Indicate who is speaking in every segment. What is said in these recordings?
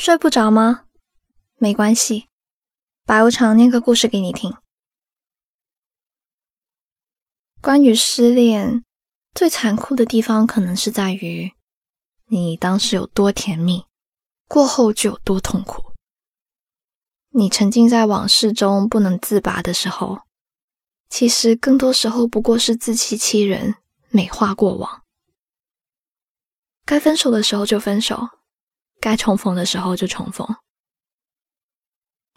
Speaker 1: 睡不着吗？没关系，白无常念个故事给你听。关于失恋，最残酷的地方可能是在于，你当时有多甜蜜，过后就有多痛苦。你沉浸在往事中不能自拔的时候，其实更多时候不过是自欺欺人，美化过往。该分手的时候就分手。该重逢的时候就重逢，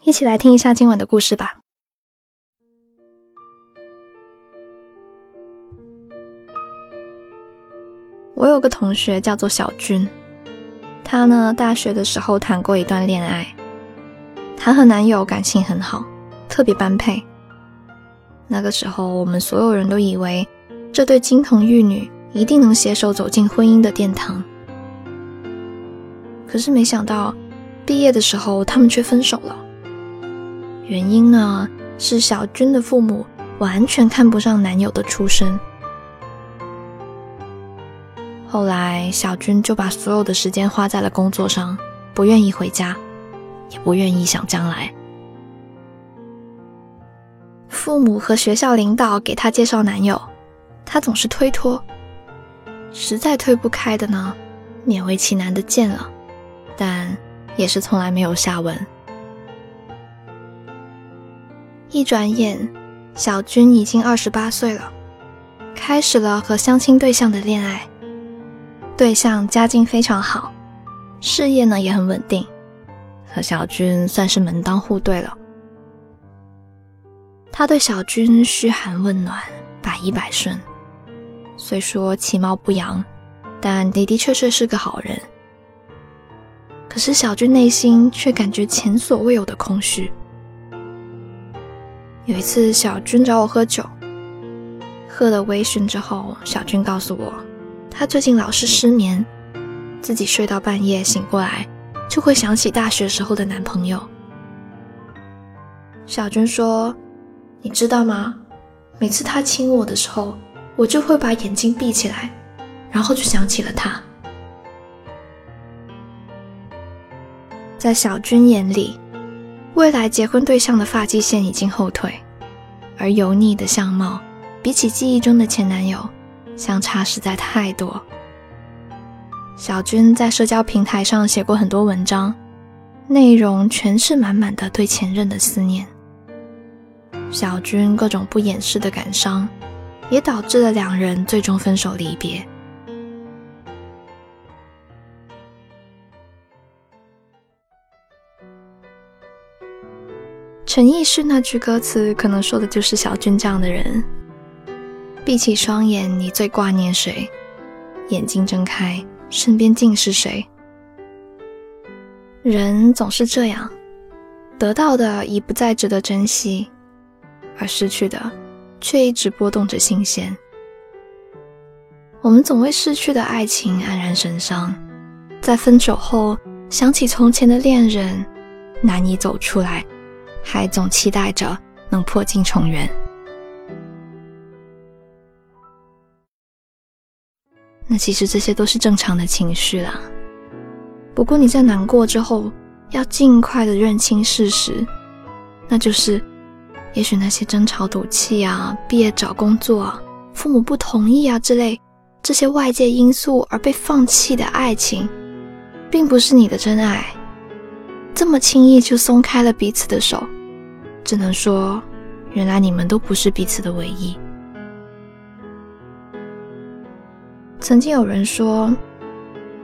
Speaker 1: 一起来听一下今晚的故事吧。我有个同学叫做小军，她呢大学的时候谈过一段恋爱，她和男友感情很好，特别般配。那个时候，我们所有人都以为这对金童玉女一定能携手走进婚姻的殿堂。可是没想到，毕业的时候他们却分手了。原因呢是小军的父母完全看不上男友的出身。后来小军就把所有的时间花在了工作上，不愿意回家，也不愿意想将来。父母和学校领导给他介绍男友，他总是推脱。实在推不开的呢，勉为其难的见了。但也是从来没有下文。一转眼，小军已经二十八岁了，开始了和相亲对象的恋爱。对象家境非常好，事业呢也很稳定，和小军算是门当户对了。他对小军嘘寒问暖，百依百顺。虽说其貌不扬，但的的确确是个好人。可是小军内心却感觉前所未有的空虚。有一次，小军找我喝酒，喝了微醺之后，小军告诉我，他最近老是失眠，自己睡到半夜醒过来，就会想起大学时候的男朋友。小军说：“你知道吗？每次他亲我的时候，我就会把眼睛闭起来，然后就想起了他。”在小军眼里，未来结婚对象的发际线已经后退，而油腻的相貌比起记忆中的前男友相差实在太多。小军在社交平台上写过很多文章，内容全是满满的对前任的思念。小军各种不掩饰的感伤，也导致了两人最终分手离别。陈奕迅那句歌词，可能说的就是小军这样的人。闭起双眼，你最挂念谁？眼睛睁开，身边尽是谁？人总是这样，得到的已不再值得珍惜，而失去的却一直波动着心弦。我们总为失去的爱情黯然神伤，在分手后想起从前的恋人，难以走出来。还总期待着能破镜重圆，那其实这些都是正常的情绪啦。不过你在难过之后，要尽快的认清事实，那就是，也许那些争吵赌气啊、毕业找工作啊、父母不同意啊之类这些外界因素而被放弃的爱情，并不是你的真爱。这么轻易就松开了彼此的手，只能说，原来你们都不是彼此的唯一。曾经有人说，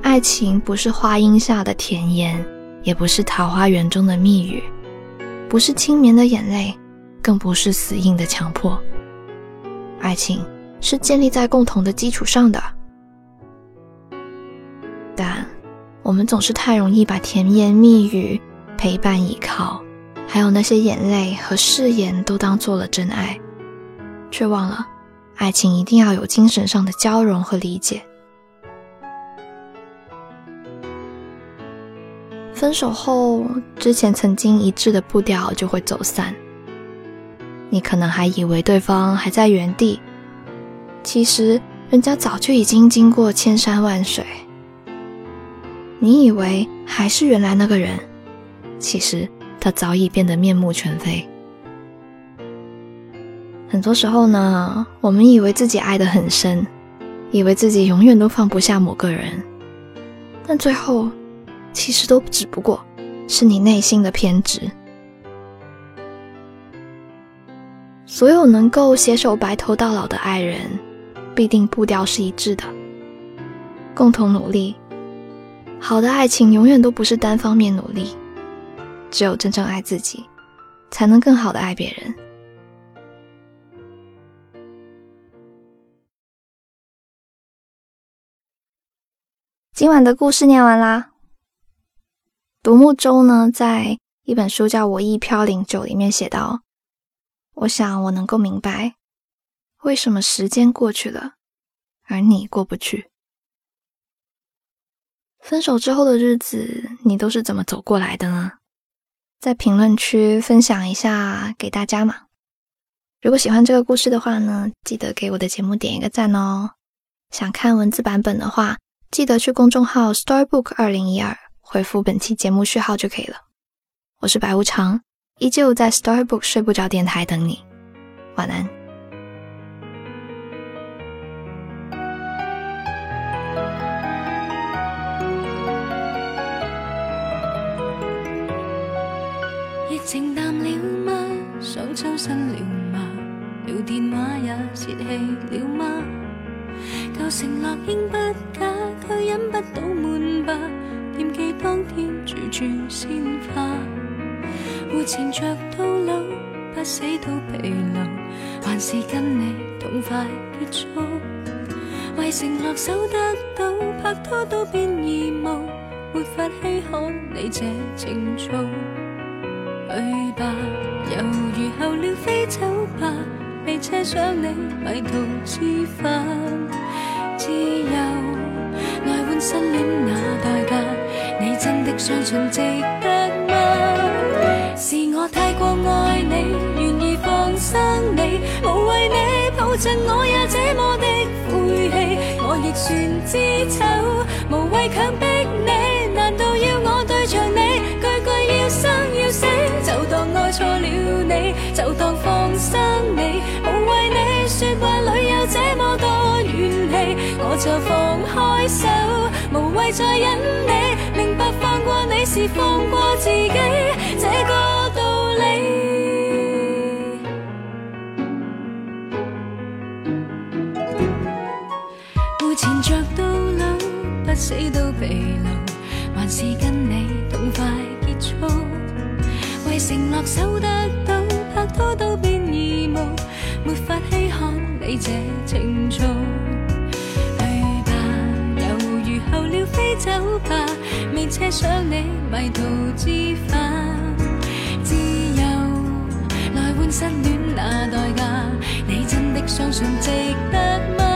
Speaker 1: 爱情不是花荫下的甜言，也不是桃花源中的蜜语，不是轻绵的眼泪，更不是死硬的强迫。爱情是建立在共同的基础上的，但。我们总是太容易把甜言蜜语、陪伴依靠，还有那些眼泪和誓言都当做了真爱，却忘了，爱情一定要有精神上的交融和理解。分手后，之前曾经一致的步调就会走散。你可能还以为对方还在原地，其实人家早就已经经过千山万水。你以为还是原来那个人，其实他早已变得面目全非。很多时候呢，我们以为自己爱得很深，以为自己永远都放不下某个人，但最后，其实都只不过是你内心的偏执。所有能够携手白头到老的爱人，必定步调是一致的，共同努力。好的爱情永远都不是单方面努力，只有真正爱自己，才能更好的爱别人。今晚的故事念完啦。独木舟呢，在一本书叫《我亦飘零九》里面写道：“我想我能够明白，为什么时间过去了，而你过不去。分手之后的日子，你都是怎么走过来的呢？在评论区分享一下给大家嘛。如果喜欢这个故事的话呢，记得给我的节目点一个赞哦。想看文字版本的话。”记得去公众号 Storybook 二零一二回复本期节目序号就可以了。我是白无常，依旧在 Storybook 睡不着电台等你。晚安。
Speaker 2: 情淡了吗？想抽身了吗？聊电话也泄气了吗？旧承诺应不假。却忍不到闷吧，惦记当天住住鲜花，活缠着到老，不死都疲劳，还是跟你痛快结束。为承诺守得到，拍拖都变义务，没法稀罕你这情操。去吧，犹如候鸟飞走吧，未奢想你迷途知返，自由。来换失恋那代价，你真的相信值得吗？是我太过爱你，愿意放生你，无谓你抱着我也这么的晦气，我亦算知丑，无谓强迫你，难道要我对着你生要死？就当爱错了你，就当放生你，无谓你说话里有这么多怨气，我就放开手，无谓再忍你，明白放过你是放过自己承诺守得到，拍拖都变义务，没法稀罕你这情操。去吧，犹豫候了飞走吧，未奢想你迷途知返。自由来换失恋那代价，你真的相信值得吗？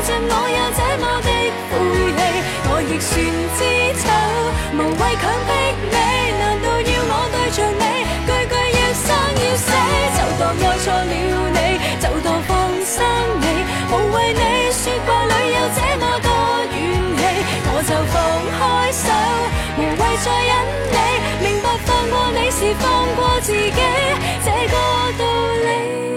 Speaker 2: 你抱着我也这么。亦算知丑，无谓强迫你，难道要我对着你句句要生要死？就当爱错了你，就当放生你，无谓你说话里有这么多怨气，我就放开手，无谓再忍你，明白放过你是放过自己这个道理。